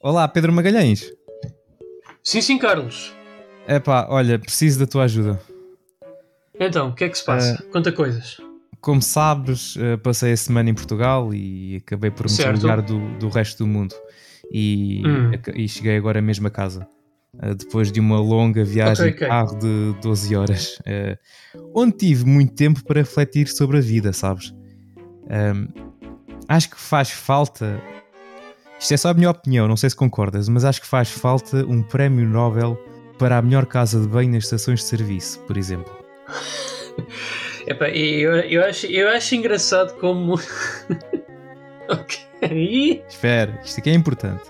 Olá, Pedro Magalhães. Sim, sim, Carlos. Epá, olha, preciso da tua ajuda. Então, o que é que se passa? Conta coisas. Como sabes, eh, passei a semana em Portugal e acabei por me desligar do, do resto do mundo. E, Hum. e cheguei agora mesmo a casa. eh, Depois de uma longa viagem Ok, de ok. carro de 12 horas, eh, onde tive muito tempo para refletir sobre a vida, sabes? Ahm, acho que faz falta. Isto é só a minha opinião, não sei se concordas, mas acho que faz falta um prémio Nobel para a melhor casa de banho nas estações de serviço, por exemplo. Epá, eu, eu, acho, eu acho engraçado como. ok. Espera, isto aqui é importante.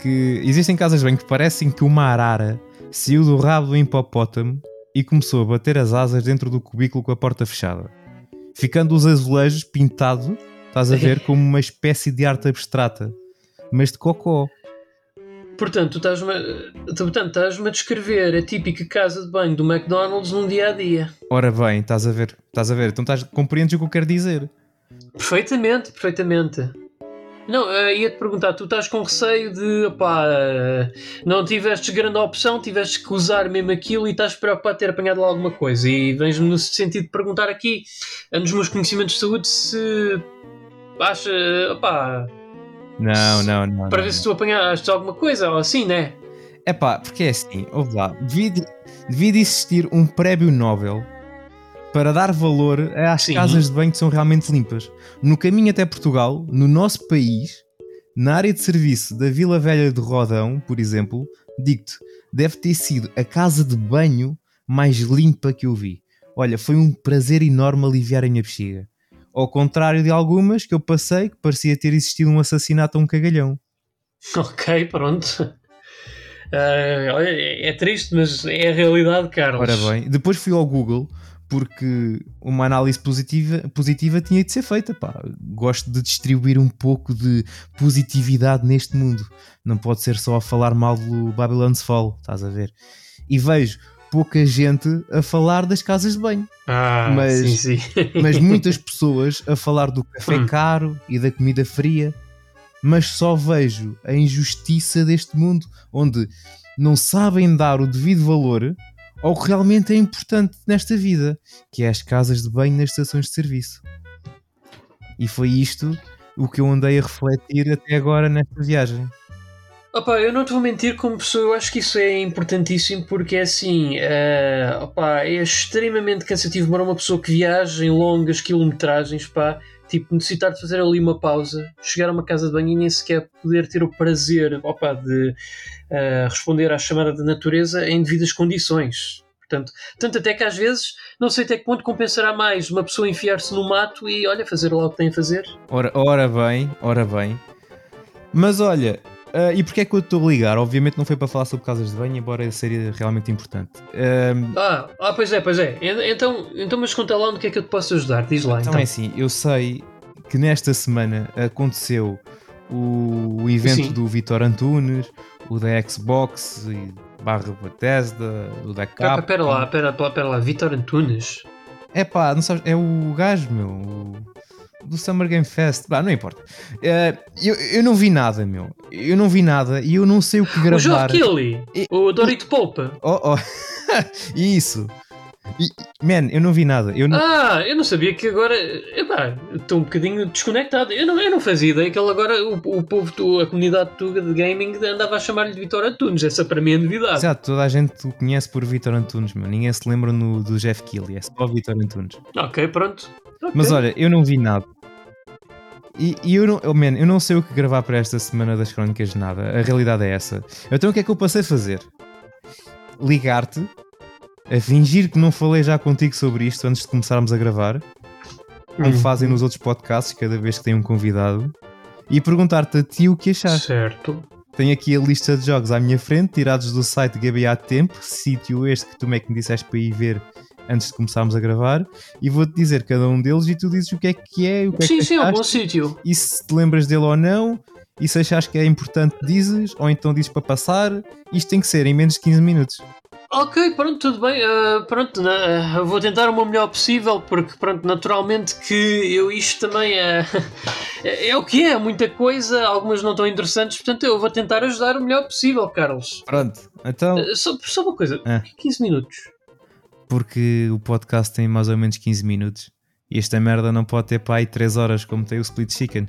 Que existem casas de banho que parecem que uma arara saiu do rabo do hipopótamo e começou a bater as asas dentro do cubículo com a porta fechada. Ficando os azulejos pintados, estás a ver, como uma espécie de arte abstrata. Mas de cocó. Portanto, tu estás-me portanto, estás-me a descrever a típica casa de banho do McDonald's num dia a dia. Ora bem, estás a ver, estás a ver, então estás, compreendes o que eu quero dizer. Perfeitamente, perfeitamente. Não, eh, ia-te perguntar, tu estás com receio de, opá, eh, não tivestes grande opção, tivestes que usar mesmo aquilo e estás preocupado de ter apanhado lá alguma coisa. E vens-me no sentido de perguntar aqui, nos meus conhecimentos de saúde, se acha, opá, Não, não, não. para não, ver se tu apanhaste alguma coisa ou assim, né? É pá, porque é assim, ouve lá, devia, de- devia de existir um prémio Nobel para dar valor às Sim. casas de banho que são realmente limpas. No caminho até Portugal, no nosso país, na área de serviço da Vila Velha de Rodão, por exemplo, digo-te, deve ter sido a casa de banho mais limpa que eu vi. Olha, foi um prazer enorme aliviar a minha bexiga. Ao contrário de algumas que eu passei que parecia ter existido um assassinato a um cagalhão. Ok, pronto. É é triste, mas é a realidade, Carlos. Ora bem, depois fui ao Google porque uma análise positiva, positiva tinha de ser feita. Pá. Gosto de distribuir um pouco de positividade neste mundo. Não pode ser só a falar mal do Babylon's Fall, estás a ver? E vejo pouca gente a falar das casas de banho, Ah, Mas- sim, sim. mas muitas pessoas a falar do café Hum. caro e da comida fria. Mas só vejo a injustiça deste mundo, onde não sabem dar o devido valor ao que realmente é importante nesta vida, que é as casas de banho nas estações de serviço. E foi isto o que eu andei a refletir até agora nesta viagem. Opa, eu não te vou mentir, como pessoa, eu acho que isso é importantíssimo porque é assim, eh, opa, é extremamente cansativo para uma pessoa que viaja em longas quilometragens, pá, tipo, necessitar de fazer ali uma pausa, chegar a uma casa de banho e nem sequer poder ter o prazer, opa, de eh, responder à chamada da natureza em devidas condições. Portanto, tanto até que às vezes, não sei até que ponto compensará mais uma pessoa enfiar-se no mato e, olha, fazer lá o que tem a fazer. Ora, ora bem, ora bem. Mas olha, ah, e porquê é que eu estou a ligar? Obviamente não foi para falar sobre casas de banho, embora seria realmente importante. Ahm, Ah, ah, pois é, pois é. En- Então, então mas conta lá onde que é que eu te posso ajudar. Diz lá, Então então. é assim, eu sei que nesta semana aconteceu o, o evento Sim. do Vitor Antunes, o da Xbox e barra Bethesda, o da Capcom. pera lá, pera, pera lá. Vitor Antunes. É pá, não sabes, é o gajo, meu, o- do Summer Game Fest. Bah, não importa. Eh, eu, eu não vi nada, meu. Eu não vi nada e eu não sei o que O gravar. Geoff Keighley. E- O Dorito Polpa. Oh, oh. Isso. E, man, eu não vi nada. Eu não... Ah, eu não sabia que agora. Epá, estou um bocadinho desconectado. Eu não, eu não fazia ideia que ele agora, o, o povo, a comunidade tuga de gaming andava a chamar-lhe de Vitor Antunes. Essa para mim é novidade. Exato, toda a gente o conhece por Vitor Antunes, meu. Ninguém se lembra no, do Jeff Keighley, é só Vitor Antunes. Ok, pronto. Ok. Mas olha, eu não vi nada. E, e eu, não, oh, man, eu não sei o que gravar para esta semana das crónicas de nada. A realidade é essa. Então o que é que eu passei a fazer? Ligar-te, a fingir que não falei já contigo sobre isto antes de começarmos a gravar, como Hum, fazem nos outros podcasts, cada vez que tem um convidado, e perguntar-te a ti o que achaste. Certo. Tenho aqui a lista de jogos à minha frente, tirados do site GBA Tempo, sítio este que tu é que me disseste para ir ver antes de começarmos a gravar, e vou-te dizer cada um deles e tu dizes o que é que é, o que é Sim, que sim, é um bom sítio. e se te lembras dele ou não, e se achas que é importante dizes, ou então dizes para passar, isto tem que ser em menos de 15 minutos. Ok, pronto, tudo bem. Uh, pronto, uh, vou tentar o meu melhor possível, porque, pronto, naturalmente que eu isto também é, é o que é, muita coisa, algumas não tão interessantes, portanto eu vou tentar ajudar o melhor possível, Carlos. Pronto, então. Uh, só, só uma coisa, é. 15 minutos. Porque o podcast tem mais ou menos 15 minutos e esta merda não pode ter para aí 3 horas como tem o Split Chicken.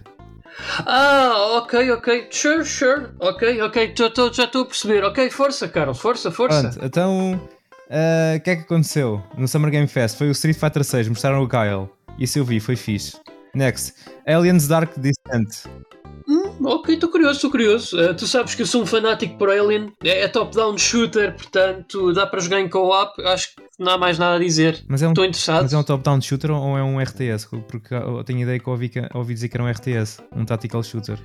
Ah, ok, ok. Sure, sure. Ok, ok. Já estou a perceber. Ok, força, Carlos. Força, força. Pronto, então. O uh, que é que aconteceu no Summer Game Fest? Foi o Street Fighter 6, mostraram o Kyle. Isso eu vi, foi fixe. Next. Aliens Dark Descent. Ok, estou curioso, estou curioso. Uh, tu sabes que eu sou um fanático por Alien. É, é top-down shooter, portanto dá para jogar em co-op. Acho que não há mais nada a dizer. Mas é um, Estou interessado. Mas é um top-down shooter ou é um RTS? Porque eu tenho ideia que ouvi, ouvi dizer que era um RTS, um tactical shooter.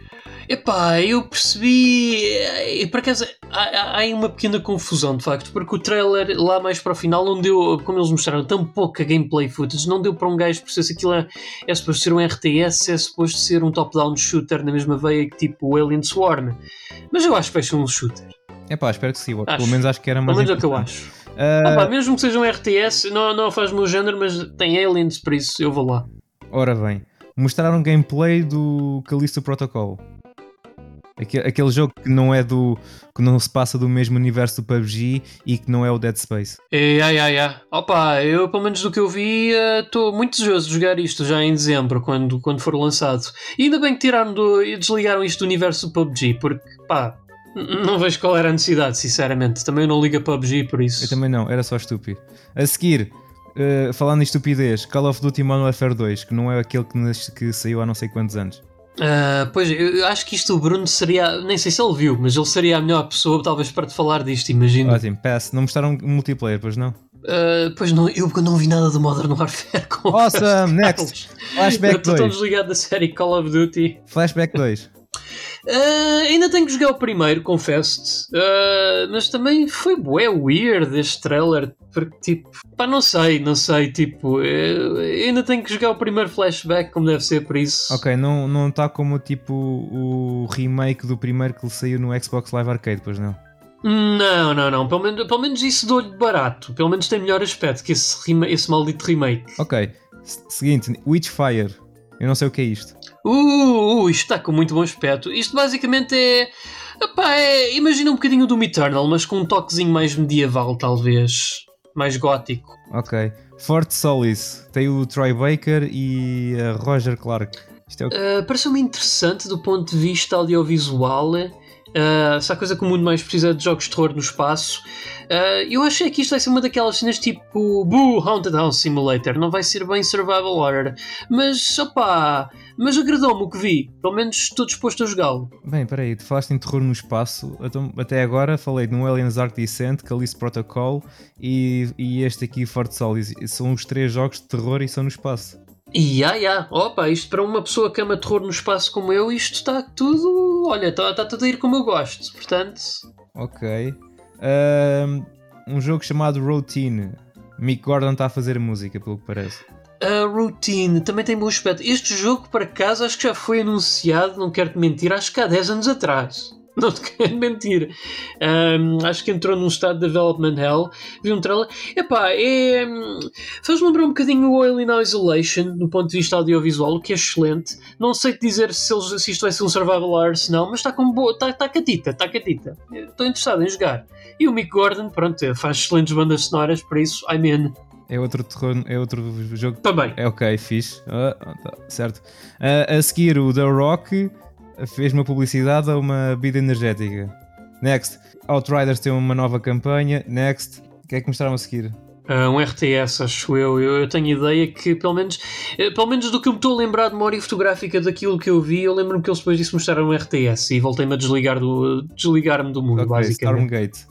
Epá, eu percebi. E por acaso há, há uma pequena confusão de facto, porque o trailer lá mais para o final não deu, como eles mostraram, tão pouca gameplay footage, não deu para um gajo perceber se aquilo é, é suposto ser um RTS, é suposto ser um top-down shooter na mesma veia que tipo Alien Swarm. Mas eu acho que vai ser um shooter. É pá, espero que sim. Acho. Pelo menos acho que era mais. Pelo menos é o que eu acho. Uh... Ah, pá, mesmo que seja um RTS, não, não faz o meu género, mas tem aliens, por isso eu vou lá. Ora bem, mostraram gameplay do Callisto Protocol. Aquele, jogo que não é do. que não se passa do mesmo universo do PUBG e que não é o Dead Space. É, ai, ai, ai. Opa, eu pelo menos do que eu vi estou uh, muito desejoso de jogar isto já em dezembro, quando, quando for lançado. E ainda bem que tiraram do, e desligaram isto do universo do PUBG, porque pá, não vejo qual era a necessidade, sinceramente. Também não liga PUBG por isso. Eu também não, era só estúpido. A seguir, uh, falando em estupidez, Call of Duty Modern Warfare 2, que não é aquele que, que saiu há não sei quantos anos. Uh, pois, eu acho que isto o Bruno seria. Nem sei se ele viu, mas ele seria a melhor pessoa, talvez, para te falar disto, imagino. Ótimo, pass. Não mostraram multiplayer, pois não? Uh, pois não, eu não vi nada do Modern Warfare. Awesome, next! Flashback 2. Estou tão desligado da série Call of Duty. Flashback 2. Uh, ainda tenho que jogar o primeiro, confesso-te. Uh, mas também foi bué weird este trailer. Porque, tipo, pá, não sei, não sei. Tipo, ainda tenho que jogar o primeiro flashback como deve ser, por isso. Ok, não está não tá como tipo o remake do primeiro que saiu no Xbox Live Arcade, pois não? Não, não, não. Pelo menos, pelo menos isso dou-lhe barato. Pelo menos tem melhor aspecto que esse, esse maldito remake. Ok. Seguinte, Witchfire. Eu não sei o que é isto. Uh, uh, isto está com muito bom aspecto. Isto basicamente é. Epá, é imagina um bocadinho do Eternal, mas com um toquezinho mais medieval, talvez. Mais gótico. Ok. Fort Solis. Tem o Troy Baker e a Roger Clark. Isto é o... uh, Parece-me interessante do ponto de vista audiovisual. Se há coisa que o mundo mais precisa é de jogos de terror no espaço. Uh, eu achei que isto vai ser uma daquelas cenas tipo Boo Haunted House Simulator. Não vai ser bem survival horror. Mas, opá, mas agradou-me o que vi. Pelo menos estou disposto a jogá-lo. Bem, peraí, tu falaste em terror no espaço. Então, até agora falei no Aliens Arc Descent, Callisto Protocol e, e este aqui, Fort Solis. São os três jogos de terror e são no espaço. Ya, ya, opa, isto para uma pessoa que ama terror no espaço como eu, isto está tudo. Olha, está, está tudo a ir como eu gosto, portanto. Ok. Um, jogo chamado Routine. Mick Gordon está a fazer música, pelo que parece. A Routine também tem bom aspecto. Este jogo, por acaso, acho que já foi anunciado, não quero te mentir, acho que há 10 anos atrás. Não te quero mentir. Um, acho que entrou num estado de development hell. Vi um trailer. Epá, é. Faz-me lembrar um bocadinho o Alien Isolation, do ponto de vista audiovisual, o que é excelente. Não sei te dizer se, eles, se isto vai ser um survival horror, se não, mas está com boa. Está tá catita, está catita. Estou interessado em jogar. E o Mick Gordon, pronto, faz excelentes bandas sonoras, por isso, I'm in. É outro terror, é outro jogo. Também. É ok, fixe. Ah, tá, certo. Uh, a seguir, o The Rock fez uma publicidade a uma bebida energética. Next, Outriders tem uma nova campanha. Next, o que é que mostraram a seguir? Uh, um RTS, acho eu. eu. eu. tenho ideia que, pelo menos, eh, pelo menos do que eu me estou a lembrar de memória fotográfica daquilo que eu vi, eu lembro-me que eles depois disso mostraram um RTS e voltei-me a desligar do, desligar-me do mundo, okay, basicamente. Stormgate,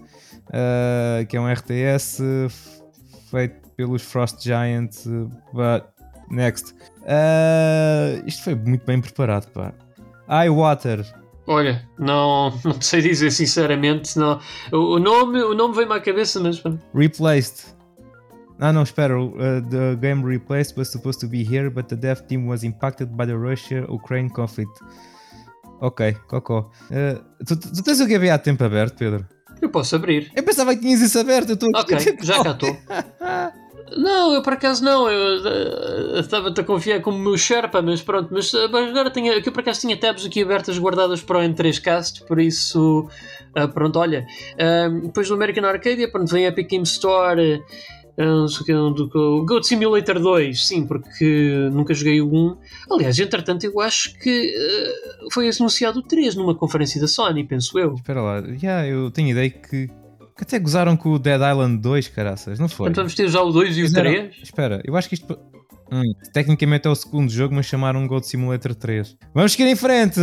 uh, que é um RTS feito pelos Frost Giants. But, next. Isto foi muito bem preparado, pá. iWater. Olha, não, não sei dizer sinceramente. Não. O, o nome, o nome veio-me à cabeça, mas. Replaced. Ah, não, espera. Uh, the game replaced was supposed to be here, but the dev team was impacted by the Russia-Ukraine conflict. Ok, cocó. Uh, tu, tu tens o GBA a tempo aberto, Pedro? Eu posso abrir. Eu pensava que tinhas isso aberto, eu estou Ok, já cá estou. Não, eu por acaso não, eu eh, estava-te a confiar como meu Sherpa, mas pronto, mas eh, mas agora tinha, eu por acaso tinha tabs aqui abertas guardadas para o N3Cast, por isso, eh, pronto, olha, eh, depois do American Arcadia, pronto, vem a Epic Game Store, não sei o que, o Goat Simulator 2, sim, porque nunca joguei o 1. Aliás, entretanto, eu acho que eh, foi anunciado o 3 numa conferência da Sony, penso eu. Espera lá, já, eu tenho ideia que, que até gozaram com o Dead Island 2, caraças, não foi? Portanto, vamos ter já o 2 e o Fizeram- 3. Espera, eu acho que isto. Hum, tecnicamente é o segundo jogo, mas chamaram Gold Simulator 3. Vamos seguir em frente!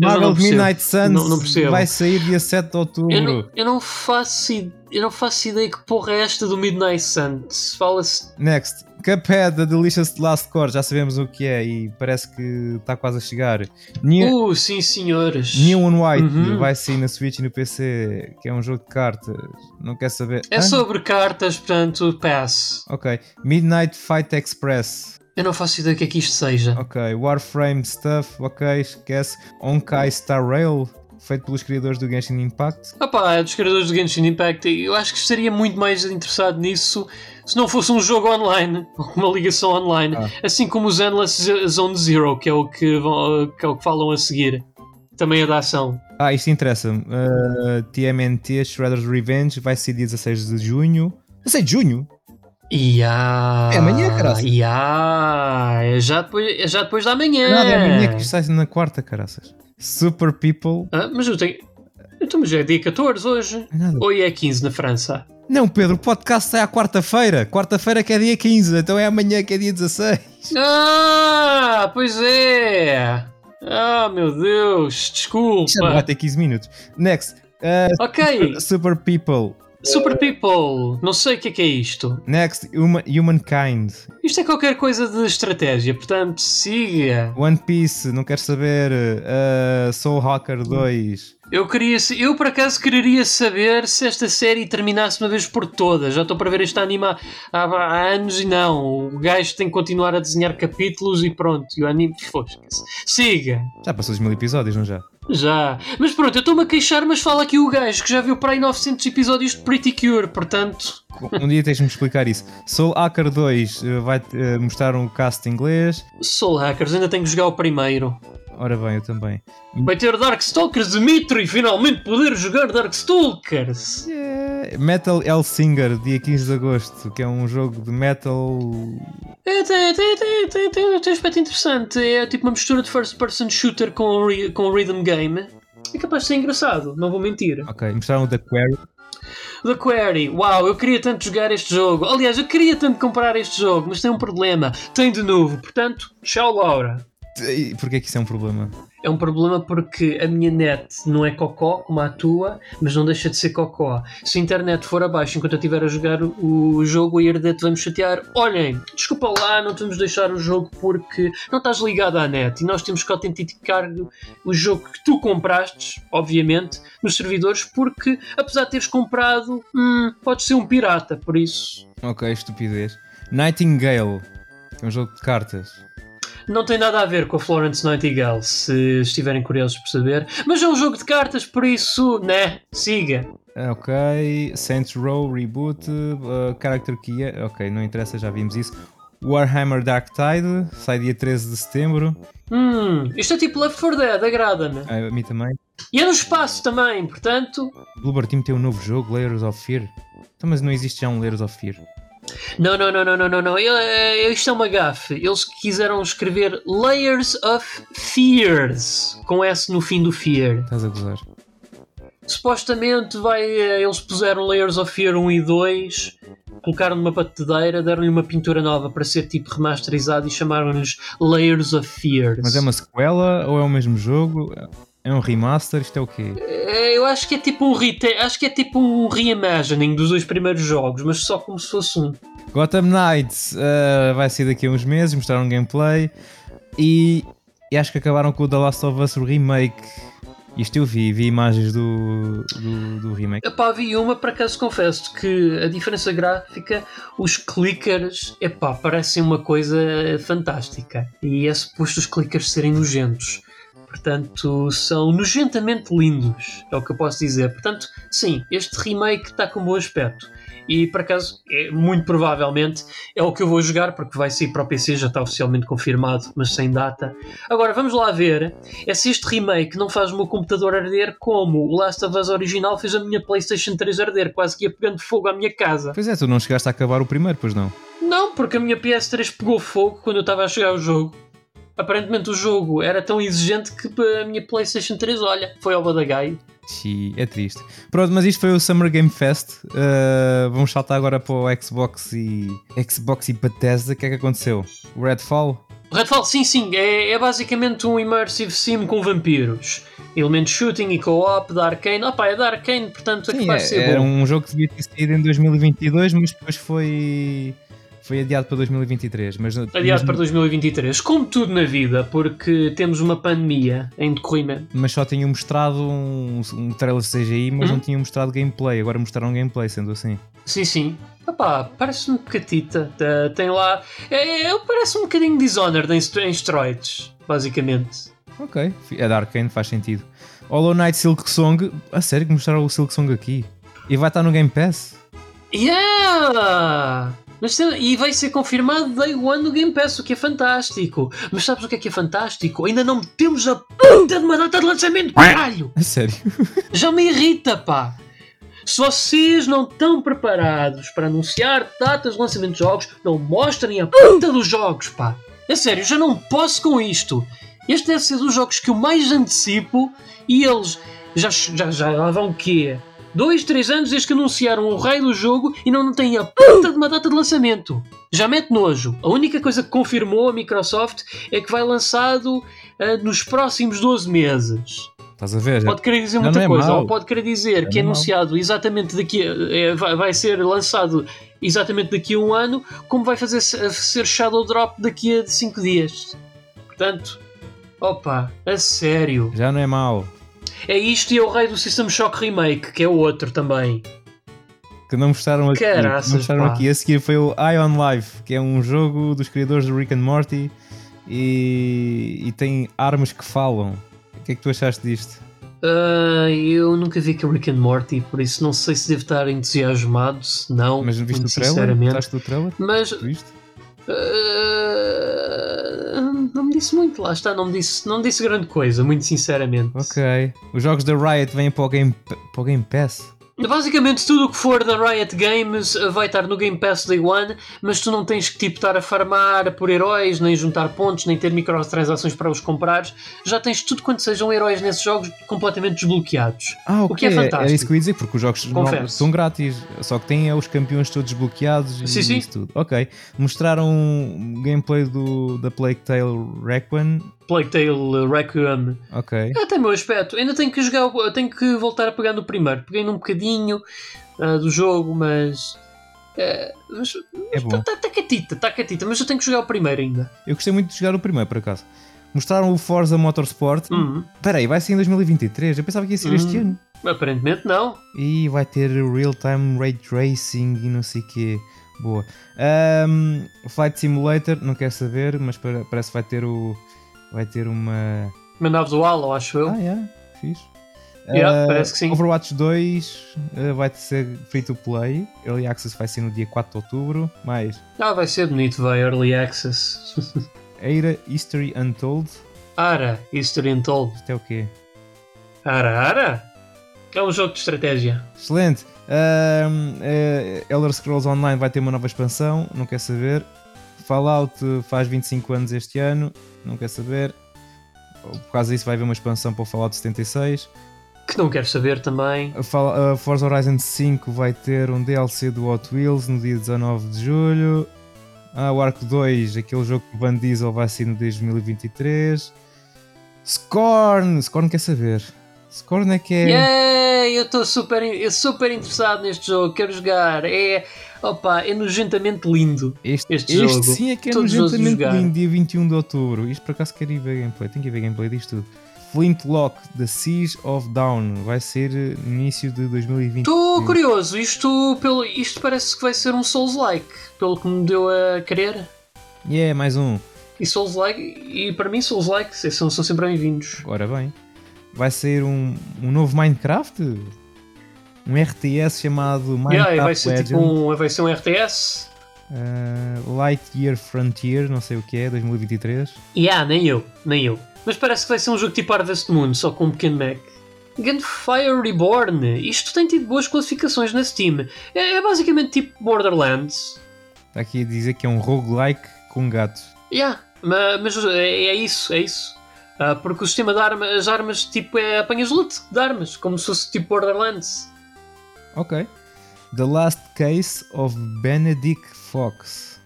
Marvel. Midnight Suns Não- não vai sair dia 7 de outubro. Eu não, eu, não faço, eu não faço ideia que porra é esta do Midnight Sun. Se Fala-se. Next, Cuphead, The Delicious Last Core, já sabemos o que é e parece que está quase a chegar. New, Uh, sim, senhores. New White Uhum. vai sair na Switch e no PC, que é um jogo de cartas. Não quer saber. É Hã? sobre cartas, portanto, pass. Ok. Midnight Fight Express. Eu não faço ideia do que é que isto seja. Ok. Warframe Stuff. Ok, esquece. Onkai Star Rail, feito pelos criadores do Genshin Impact. Opá, é dos criadores do Genshin Impact. Eu acho que estaria muito mais interessado nisso se não fosse um jogo online, uma ligação online. Ah. Assim como os Endless Zone Zero, que é o que, vão- que, é o que falam a seguir. Também é da ação. Ah, isto interessa-me. Uh, TMNT Shredder's Revenge vai ser dia 16 de junho. 16 de junho? Ya. É amanhã, caraças. Ya. É já depois, é já depois da manhã. Nada, é amanhã que sai na quarta, caraças. Super People. Ah, mas eu tenho. Então, mas é dia 14 hoje. É nada. Ou é 15 na França? Não, Pedro, o podcast sai à quarta-feira. Quarta-feira que é dia 15, então é amanhã que é dia 16. Ah, pois é. Ah, meu Deus. Já não vai Desculpa. ter 15 minutos. Next. uh, Ok. Super People. Super People. Não sei o que é que é isto. Next, Huma- Humankind. Isto é qualquer coisa de estratégia. Portanto, siga. One Piece, não quero saber. Uh, Soul Hacker 2. Eu queria, eu por acaso quereria saber se esta série terminasse uma vez por todas. Já estou para ver este anime há, há- há anos e não. O gajo tem que continuar a desenhar capítulos e pronto. E o anime. Fosca-se. Siga. Já passou os mil episódios, não já? Já. Mas pronto, eu estou-me a queixar, mas fala aqui o gajo que já viu para aí 900 episódios de Pretty Cure. Portanto, Um dia tens de me explicar isso. Soul Hacker 2 uh, vai uh, mostrar um cast inglês. Soul Hackers, ainda tenho que jogar o primeiro. Ora bem, eu também. Vai ter Darkstalkers Dimitri e finalmente poder jogar Darkstalkers. Yeah. Metal Hellsinger, dia 15 de agosto, que é um jogo de metal. É, tem, tem, tem, tem, tem, tem um aspecto interessante. É tipo uma mistura de first person shooter com, com rhythm game. É capaz de ser engraçado, não vou mentir. Ok, mostraram o The Quarry. The Quarry, uau, eu queria tanto jogar este jogo. Aliás, eu queria tanto comprar este jogo, mas tem um problema. Tem de novo, portanto, tchau, Laura. E Porquê que isso é um problema? É um problema porque a minha net não é cocó como a tua, mas não deixa de ser cocó. Se a internet for abaixo enquanto eu estiver a jogar o jogo, a Herdet vai-me chatear. Olhem, desculpa lá, não te vamos deixar o jogo porque não estás ligado à net e nós temos que autenticar o jogo que tu compraste, obviamente, nos servidores, porque apesar de teres comprado, hum, podes ser um pirata, por isso. Ok, estupidez. Nightingale, é um jogo de cartas. Não tem nada a ver com a Florence Nightingale, se estiverem curiosos por saber. Mas é um jogo de cartas, por isso, né? Siga. Ah, Ok, Saints Row Reboot, uh, Character Key, ok, não interessa, já vimos isso. Warhammer Dark Tide, sai dia 13 de setembro, Hum, isto é tipo Left 4 Dead, agrada-me. Ah, a mim também. E é no espaço também, portanto. Bloober Team tem um novo jogo, Layers of Fear. Então, mas não existe já um Layers of Fear. Não, não, não, não, não, não, não. É- Isto é uma gafe. Eles quiseram escrever Layers of Fears, com S no fim do Fear. Estás a gozar. Supostamente vai. eh, Eles puseram Layers of Fear 1 e 2, colocaram numa batedeira, deram-lhe uma pintura nova para ser tipo remasterizado e chamaram-nos Layers of Fears. Mas é uma sequela ou é o mesmo jogo? É um remaster? Isto é o quê? É, Eu acho que é tipo um reta acho que é tipo um reimagining dos dois primeiros jogos, mas só como se fosse um. Gotham Knights ah, vai sair daqui a uns meses, mostraram gameplay e, e acho que acabaram com o The Last of Us Remake. Isto eu vi, vi imagens do, do, do remake. Epá, vi uma, por acaso confesso que a diferença gráfica, os clickers, epá, parecem uma coisa fantástica. E é suposto os clickers serem nojentos. Portanto, são nojentamente lindos, é o que eu posso dizer. Portanto, sim, este remake está com bom aspecto. E por acaso, é, muito provavelmente é o que eu vou jogar, porque vai sair para o PC, já está oficialmente confirmado, mas sem data. Agora, vamos lá ver é se este remake não faz o meu computador arder como o Last of Us original fez a minha PlayStation 3 arder, quase que ia pegando fogo à minha casa. Pois é, tu não chegaste a acabar o primeiro, pois não? Não, porque a minha PS3 pegou fogo quando eu estava a chegar ao jogo. Aparentemente o jogo era tão exigente que a minha PlayStation 3, olha, foi ao badagaio. Sim, é triste. Pronto, mas isto foi o Summer Game Fest. Uh, vamos saltar agora para o Xbox e Xbox e Bethesda. O que é que aconteceu? O Redfall? O Redfall, sim, sim. É, é basicamente um immersive sim com vampiros. Elementos shooting e co-op da Arkane. Opa, é da Arkane, portanto sim, é que vai é, ser era bom. um jogo que devia ter saído em 2022, mas depois foi foi adiado para 2023. Mas, Adiado para 2023. Como tudo na vida, porque temos uma pandemia em decorrimento. Mas só tinham mostrado um, um trailer CGI, mas Uhum. não tinham mostrado gameplay. Agora mostraram gameplay, sendo assim. Sim, sim. Opá, parece-me catita. Tá- Tem lá. É, é, parece um bocadinho Dishonored em, em basicamente. Ok, é da Arkane, faz sentido. Hollow Knight Silk Song, a sério que mostraram o Silk Song aqui? E vai estar no Game Pass? Yeah! Mas e vai ser confirmado Day One no Game Pass, o que é fantástico. Mas sabes o que é que é fantástico? Ainda não temos a puta de uma data de lançamento, caralho! A sério? Já me irrita, pá! Se vocês não estão preparados para anunciar datas de lançamento de jogos, não mostrem a puta dos jogos, pá! A sério, já não posso com isto. Este deve ser dos jogos que eu mais antecipo e eles já, já, já lá vão o quê? Dois, três anos desde que anunciaram o rei do jogo e não, não têm a puta de uma data de lançamento. Já mete nojo. A única coisa que confirmou a Microsoft é que vai lançado ah, nos próximos 12 meses. Estás a ver? Pode querer dizer Já muita não é coisa, mau. ou pode querer dizer Já que é não é anunciado exatamente daqui é, vai, vai ser lançado exatamente daqui a um ano, como vai fazer se- ser Shadow Drop daqui a 5 dias. Portanto, opa, a sério. Já não é mau. É isto e é o rei do System Shock Remake, que é o outro também. Que não mostraram aqui. Caraças, não mostraram pá. aqui. A seguir foi o Ion Life, que é um jogo dos criadores do Rick and Morty e, e tem armas que falam. O que é que tu achaste disto? Ah, eu nunca vi que Rick and Morty, por isso não sei se devo estar entusiasmado, se não, Mas viste o trailer? sinceramente. Gostaste do trailer? Mas Viste? ah, não me disse muito, lá está, não me disse, não me disse grande coisa, muito sinceramente. Ok. Os jogos da Riot vêm para o Game, para o Game Pass. Basicamente tudo o que for da Riot Games uh, vai estar no Game Pass Day One, mas tu não tens que tipo estar a farmar por heróis, nem juntar pontos, nem ter microtransações para os comprares. Já tens tudo quanto sejam heróis nesses jogos completamente desbloqueados. Ah, O ok. que é fantástico. Era isso que eu ia dizer, porque os jogos são grátis. Só que têm é, os campeões todos desbloqueados Sim, e sim. isso tudo. Ok. Mostraram um gameplay do, da Plague Tale Requiem. Plague Tale uh, Requiem. Ok. É até meu aspecto. Ainda tenho que jogar, o- tenho que voltar a pegar no primeiro. Peguei num bocadinho uh, do jogo, mas. eh, mas É bom. Está tá catita, está catita, mas eu tenho que jogar o primeiro ainda. Eu gostei muito de jogar o primeiro, por acaso. Mostraram o Forza Motorsport. Uhum. Espera aí, vai ser em 2023. Eu pensava que ia ser este Hum. ano. Aparentemente não. E vai ter real-time ray tracing e não sei o quê. Boa. Ahm, Flight Simulator, não quero saber, mas parece que vai ter o. Vai ter uma. Uma nave do Halo, acho eu. Ah, yeah, fixe. Yeah, Ah, parece que sim. Overwatch 2 ah, vai ser free to play. Early Access vai ser no dia 4 de outubro. Mais Ah, vai ser bonito, vai, Early Access. Eira History Untold. Ara, History Untold. Isto é o quê? Ara, Ara? É um jogo de estratégia. Excelente. Eh, Elder Scrolls Online vai ter uma nova expansão. Não quer saber. Fallout faz 25 anos este ano. Não quer saber. Por causa disso, vai haver uma expansão para o Fallout 76. Que não quero saber também. A Fal- a Forza Horizon 5 vai ter um DLC do Hot Wheels no dia 19 de julho. Ah, o Arco 2, aquele jogo que Van Diesel vai sair no 2023. Scorn! Scorn quer saber. Scorn é que é. Yay! Eu estou super, super interessado neste jogo, quero jogar. É. Opa, é nojentamente lindo. Este, este este jogo. sim é que é Todos os nojentamente lindo, dia 21 de outubro. Isto por acaso quero ir ver gameplay. Tenho que ir ver gameplay disto tudo. Flintlock, The Siege of Down. Vai ser eh, no início de 2020. Estou curioso, isto, pelo, isto parece que vai ser um Souls-like, pelo que me deu a querer. Yeah, mais um. E Souls-like, e para mim Souls-like são, são sempre bem-vindos. Ora bem, vai ser um, um novo Minecraft? Um RTS chamado Minecraft yeah, vai ser Legend. Tipo um, vai ser um RTS? Uh, Lightyear Frontier, não sei o que é, 2023. Yeah, nem eu, nem eu. Mas parece que vai ser um jogo tipo Harvest Moon, só com um pequeno Mac. Gunfire Reborn, isto tem tido boas classificações na Steam. É, é basicamente tipo Borderlands. Está aqui a dizer que é um roguelike com gatos. Yeah, mas, mas é, é, isso, é isso. Uh, porque o sistema de armas, as armas, tipo, é apanhas loot de armas, como se fosse tipo Borderlands. Ok. The Last Case of Benedict Fox.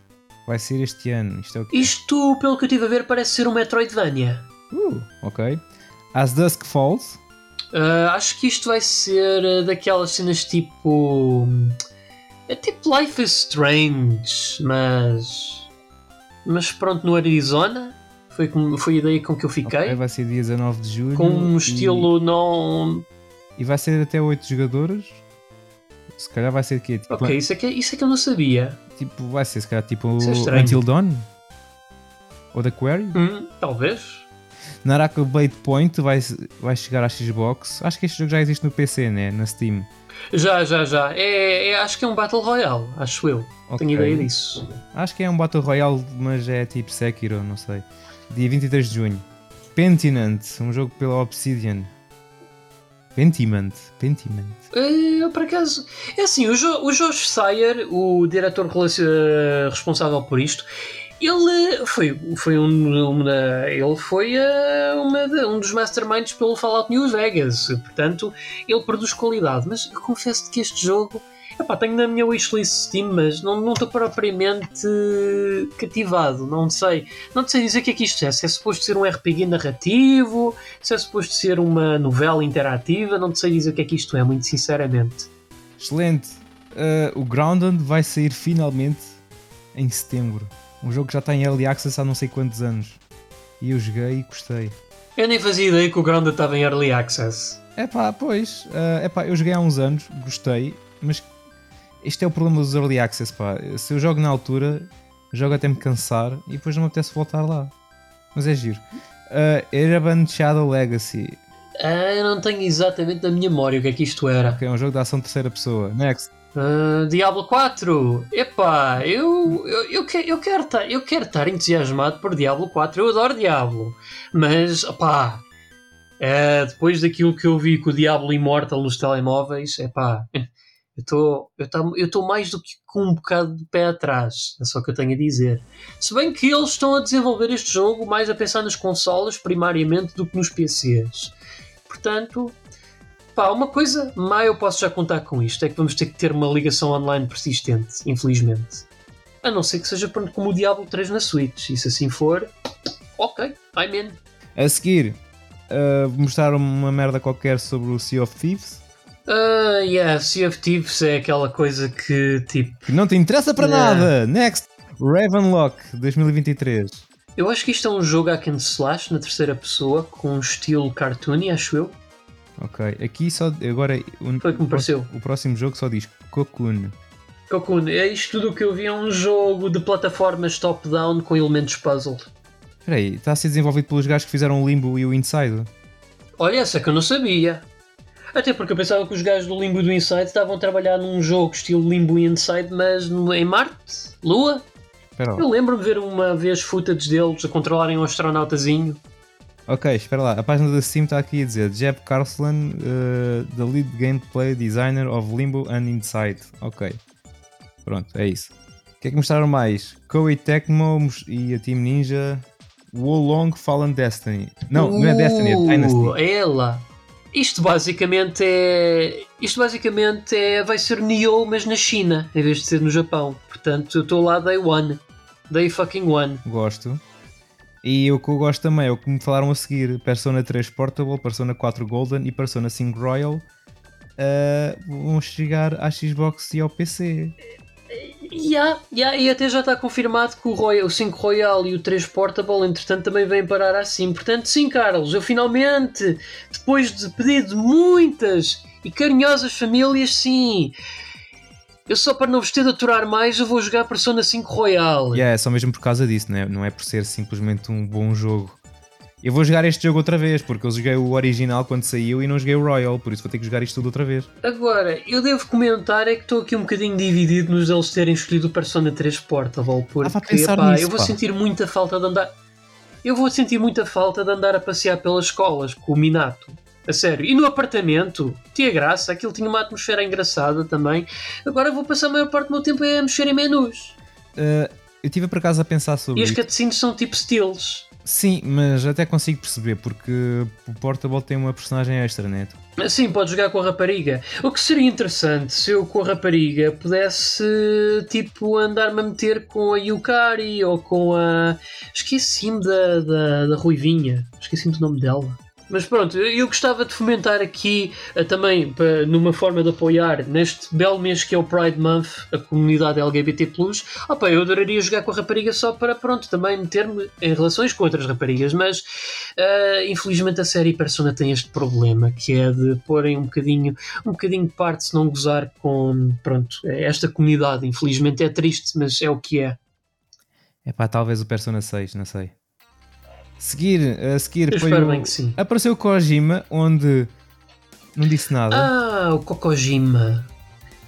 Vai ser este ano. Isto, é o quê? Isto, pelo que eu estive a ver, parece ser um Metroidvania. Uh, ok. As Dusk Falls. Uh, acho que isto vai ser uh, daquelas cenas tipo. É tipo Life is Strange, mas. Mas pronto, no Arizona. Foi, com, foi a ideia com que eu fiquei. Okay, vai ser dia 19 de julho. Com um estilo e... não. E vai ser até 8 jogadores. Se calhar vai ser o quê? Tipo, ok, isso é, que, isso é que eu não sabia. Tipo, vai ser se calhar tipo é Until Dawn? Ou The Quarry? Hum, talvez. Naraka Blade Point vai, vai chegar à Xbox. Acho que este jogo já existe no PC, né? Na Steam. Já, já, já. É, é acho que é um Battle Royale, acho eu. Okay. Tenho ideia disso. Acho que é um Battle Royale, mas é tipo Sekiro, não sei. Dia 23 de junho. Pentiment, um jogo pela Obsidian. Pentiment, Pentiment. É, por acaso, é assim, o, jo o Sayer, o diretor responsável por isto, ele foi, foi um, uma, ele foi uh, uma um dos masterminds pelo Fallout New Vegas, portanto ele produz qualidade. Mas eu confesso que este jogo epá, tenho na minha wishlist Steam, mas não estou propriamente cativado. Não sei, não sei dizer o que é que isto é. Se é suposto ser um RPG narrativo, se é suposto ser uma novela interativa, não sei dizer o que é que isto é, muito sinceramente. Excelente. Uh, o Grounded vai sair finalmente em setembro. Um jogo que já está em Early Access há não sei quantos anos. E eu joguei e gostei. Eu nem fazia ideia que o Grounded estava em Early Access. É pá, pois. Uh, epá, eu joguei há uns anos, gostei, mas este é o problema dos Early Access, pá. Se eu jogo na altura, jogo até me cansar e depois não me apetece voltar lá. Mas é giro. Uh, Ereband Shadow Legacy. Ah, eu não tenho exatamente na minha memória o que é que isto era. Ok, é um jogo de ação terceira pessoa. Next. Uh, Diablo 4, epá, eu, eu, eu, que, eu quero estar eu quero estar entusiasmado por Diablo 4, eu adoro Diablo, mas opá, é, depois daquilo que eu vi com o Diablo Immortal nos telemóveis, epá, eu estou mais do que com um bocado de pé atrás, é só o que eu tenho a dizer. Se bem que eles estão a desenvolver este jogo mais a pensar nas consolas primariamente do que nos PCs. Portanto, Pá, uma coisa má eu posso já contar com isto: é que vamos ter que ter uma ligação online persistente, infelizmente. A não ser que seja como o Diablo 3 na Switch. E se assim for, ok, I'm in. A seguir, uh, mostrar uma merda qualquer sobre o Sea of Thieves. Uh, yeah, Sea of Thieves é aquela coisa que tipo. Que não te interessa para yeah. nada! Next! Ravenlock 2023. Eu acho que isto é um jogo hack and slash na terceira pessoa, com um estilo cartoony, acho eu. Ok, aqui só. Agora. O, Foi que me pareceu. O próximo jogo só diz Cocoon. Cocoon, é isto tudo o que eu vi. É um jogo de plataformas top-down com elementos puzzle. Espera aí, está a ser desenvolvido pelos gajos que fizeram o Limbo e o Inside? Olha, essa que eu não sabia. Até porque eu pensava que os gajos do Limbo e do Inside estavam a trabalhar num jogo estilo Limbo e Inside, mas em Marte? Lua? Espera eu lembro-me de ver uma vez footage deles a controlarem um astronautazinho. Ok, espera lá. A página da Steam está aqui a dizer Jeb Carsland, uh, the lead gameplay designer of Limbo and Inside. Ok. Pronto, é isso. O que é que mostraram mais? Koei Tecmo e a Team Ninja. Wolong Fallen Destiny. Não, uh, não é Destiny, é uh, Dynasty. Ela. Isto basicamente é. Isto basicamente é. Vai ser Nioh, mas na China, em vez de ser no Japão. Portanto, eu estou lá day one. Day fucking one. Gosto. E o que eu gosto também é o que me falaram a seguir: Persona 3 Portable, Persona 4 Golden e Persona 5 Royal uh, vão chegar à Xbox e ao PC. Yeah, yeah, e até já está confirmado que o, Royal, o 5 Royal e o 3 Portable, entretanto, também vêm parar assim. Portanto, sim, Carlos, eu finalmente, depois de pedir de muitas e carinhosas famílias, sim, Eu só para não vos ter de aturar mais, eu vou jogar Persona 5 Royal. Yeah, é só mesmo por causa disso, né? não é por ser simplesmente um bom jogo. Eu vou jogar este jogo outra vez, porque eu joguei o original quando saiu e não joguei o Royal, por isso vou ter que jogar isto tudo outra vez. Agora, eu devo comentar é que estou aqui um bocadinho dividido nos eles terem escolhido o Persona 3 Portable, porque Ah, pensar pá, nisso, eu vou pá. sentir muita falta de andar. Eu vou sentir muita falta de andar a passear pelas escolas com o Minato. A sério. E no apartamento, tinha graça, aquilo tinha uma atmosfera engraçada também. Agora vou passar a maior parte do meu tempo a mexer em menus. Uh, eu estive por acaso a pensar sobre E as cutscenes são tipo steals. Sim, mas até consigo perceber, porque o Portable tem uma personagem extra, né? Sim, pode jogar com a rapariga. O que seria interessante se eu com a rapariga pudesse, tipo, andar-me a meter com a Yukari ou com a. Esqueci-me da, da, da Ruivinha. Esqueci-me do nome dela. Mas pronto, eu gostava de fomentar aqui eh, também, numa forma de apoiar, neste belo mês que é o Pride Month, a comunidade LGBT. Ah, eu adoraria jogar com a rapariga só para, pronto, também meter-me em relações com outras raparigas, mas Uh, infelizmente a série Persona tem este problema que é de porem um bocadinho um bocadinho de parte se não gozar com pronto, esta comunidade infelizmente é triste, mas é o que é É pá, talvez o Persona 6, não sei. Seguir, a seguir eu foi espero o... bem que sim Apareceu o Kojima, onde não disse nada. ah, o Kokojima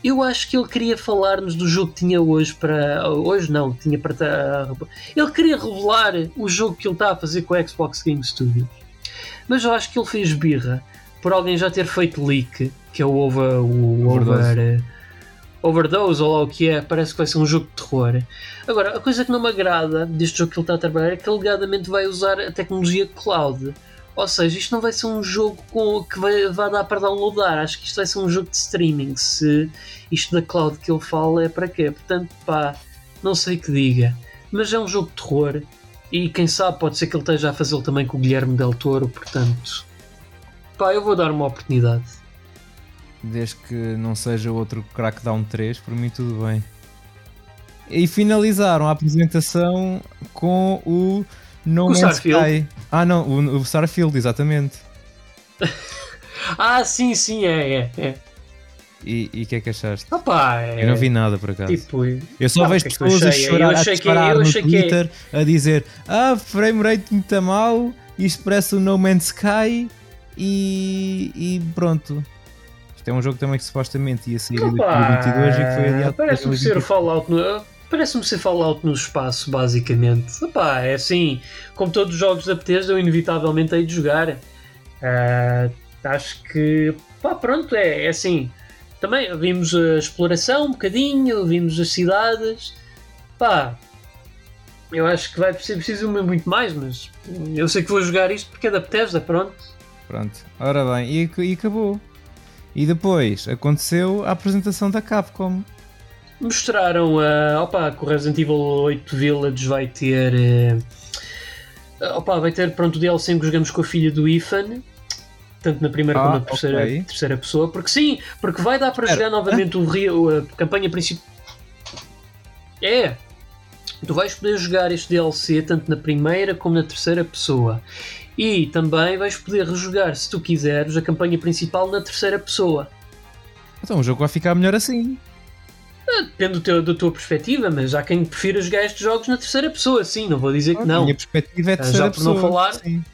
eu acho que ele queria falar-nos do jogo que tinha hoje para. Hoje não, tinha para. Ele queria revelar o jogo que ele está a fazer com o Xbox Game Studios. Mas eu acho que ele fez birra por alguém já ter feito leak, que é o over. O over overdose, ou lá o que é, parece que vai ser um jogo de terror. Agora, a coisa que não me agrada deste jogo que ele está a trabalhar é que alegadamente vai usar a tecnologia cloud. Ou seja, isto não vai ser um jogo com, que vai, vai dar para downloadar. Acho que isto vai ser um jogo de streaming. Se isto da cloud que ele fala é para quê? Portanto, pá, não sei que diga. Mas é um jogo de terror. E quem sabe pode ser que ele esteja a fazê-lo também com o Guilherme Del Toro. Portanto, pá, eu vou dar uma oportunidade. Desde que não seja outro Crackdown 3, por mim tudo bem. E finalizaram a apresentação com o No Man's. Sky. Ah não, o, o Starfield, exatamente. Ah, sim, sim, é, é. é. E o que é que achaste? Pá, é. Eu não vi nada por acaso. Tipo, Eu só Ah, vejo é pessoas a chorar, a disparar no achei que- Twitter a dizer Ah, frame rate muito mal, isto parece o No Man's Sky e, e pronto. Isto é um jogo também que supostamente ia sair em Opa, 2022 e que foi adiado Parece-me ser 2023. Fallout no, Parece-me ser Fallout no espaço, basicamente. Epá, é assim, como todos os jogos da Bethesda, eu inevitavelmente hei de jogar. Ah, acho que, pá, pronto, é, é assim. Também vimos a exploração um bocadinho, vimos as cidades. Pá, eu acho que vai ser preciso muito mais, mas eu sei que vou jogar isto porque é da Bethesda, pronto. Pronto, ora bem, e, e acabou. E depois aconteceu a apresentação da Capcom. Mostraram a. Opa, que o Resident Evil 8 Village vai ter. eh, opa, vai ter pronto o DLC em que jogamos com a filha do Ethan. Tanto na primeira Ah, como na terceira, terceira pessoa. Porque sim, porque vai dar para Espera, jogar novamente o, Rio- a campanha principal. É! Tu vais poder jogar este DLC tanto na primeira como na terceira pessoa. E também vais poder rejogar, se tu quiseres, a campanha principal na terceira pessoa. Então o jogo vai ficar melhor assim. Depende do teu, da tua perspectiva, mas há quem prefira jogar estes jogos na terceira pessoa, sim, não vou dizer que A não. minha perspectiva é a Ah, terceira já por não pessoa. falar. Sim.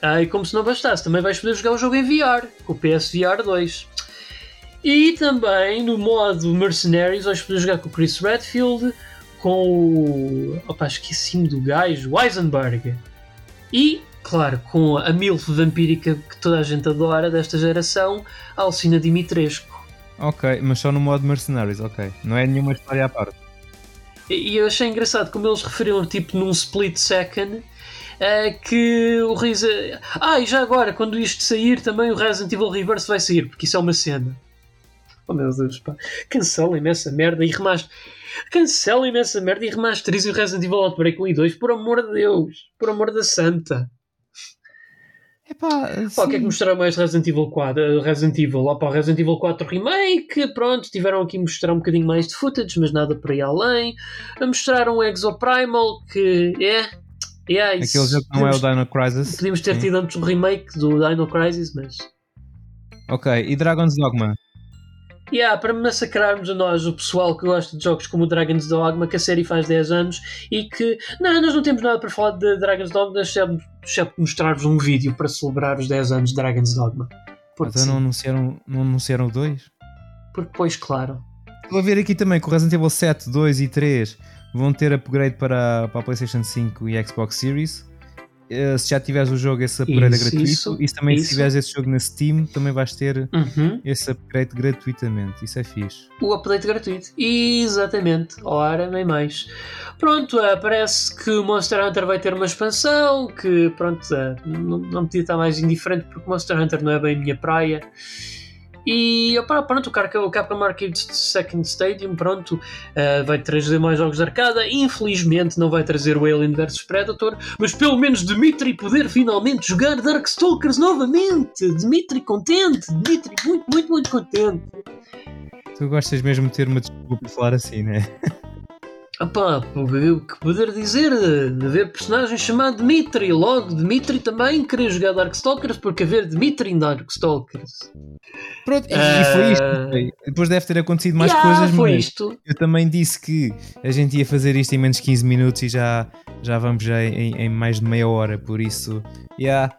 Ah, e como se não bastasse, também vais poder jogar o jogo em VR, com o PSVR 2. E também no modo Mercenaries vais poder jogar com o Chris Redfield, com o. Opa, esqueci-me do gajo, o Eisenberg. E, claro, com a MILF vampírica que toda a gente adora desta geração, Alcina Dimitrescu. Ok, mas só no modo Mercenaries, ok. Não é nenhuma história à parte. E eu achei engraçado como eles referiram, tipo, num split second, eh, que o Reza. Ah, e já agora, quando isto sair, também o Resident Evil Reverse vai sair, porque isso é uma cena. Oh meu Deus, pá. Cancelem-me essa merda e remaster. Cancelem-me essa merda e remasterizem o Resident Evil Outbreak 1 e 2, por amor de Deus, por amor da santa. Epá, Pá, o que é que mostraram mais de Resident Evil 4? eh, Resident Evil, opa, Resident Evil 4 Remake, pronto, tiveram aqui a mostrar um bocadinho mais de footage, mas nada por aí além. A mostrar um Exoprimal que é. é isso. Aquele jogo que não é o Dino Crisis. podíamos ter Sim. tido antes o remake do Dino Crisis, mas. Ok, e Dragon's Dogma? Yeah, para massacrarmos a nós, o pessoal que gosta de jogos como o Dragon's Dogma, que a série faz 10 anos e que não, nós não temos nada para falar de Dragon's Dogma, exceto mostrar-vos um vídeo para celebrar os 10 anos de Dragon's Dogma. Porque então não anunciaram, não anunciaram 2? Porque, pois, claro. Estou a ver aqui também que o Resident Evil 7, 2 e 3 vão ter upgrade para, para a PlayStation 5 e Xbox Series. Uh, se já tiveres o jogo, esse upgrade isso, é gratuito. Isso, e também, isso. se tiveres esse jogo na Steam, também vais ter uhum. esse upgrade gratuitamente. Isso é fixe. O update gratuito. Exatamente. Ora, nem mais. Pronto, uh, parece que o Monster Hunter vai ter uma expansão. Que, pronto, uh, não, não podia estar mais indiferente porque Monster Hunter não é bem a minha praia. E opa, pronto, o Capcom Arcade Second Stadium pronto, uh, vai trazer mais jogos de arcada. Infelizmente não vai trazer o Alien vs Predator, mas pelo menos Dimitri poder finalmente jogar Darkstalkers novamente. Dimitri contente, Dimitri muito, muito, muito contente. Tu gostas mesmo de ter uma desculpa para falar assim, né? Epá, o que poder dizer de ver personagem chamado Dmitri, logo Dmitri também querer jogar Darkstalkers porque haver Dmitri em Darkstalkers. Pronto, e, uh... foi isto. Ah, Depois deve ter acontecido mais yeah, coisas, foi isto. eu também disse que a gente ia fazer isto em menos 15 minutos e já, já vamos já em, em mais de meia hora, por isso, yeah.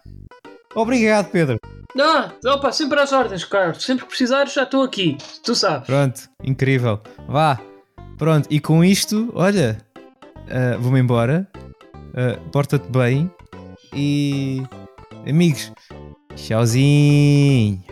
Obrigado, Pedro. Não, opa, sempre às ordens, Carlos. Sempre que precisares, já estou aqui. Tu sabes. Pronto, incrível. Vá, Pronto, e com isto, olha, uh, vou-me embora. Uh, Porta-te bem. E. Amigos, tchauzinho.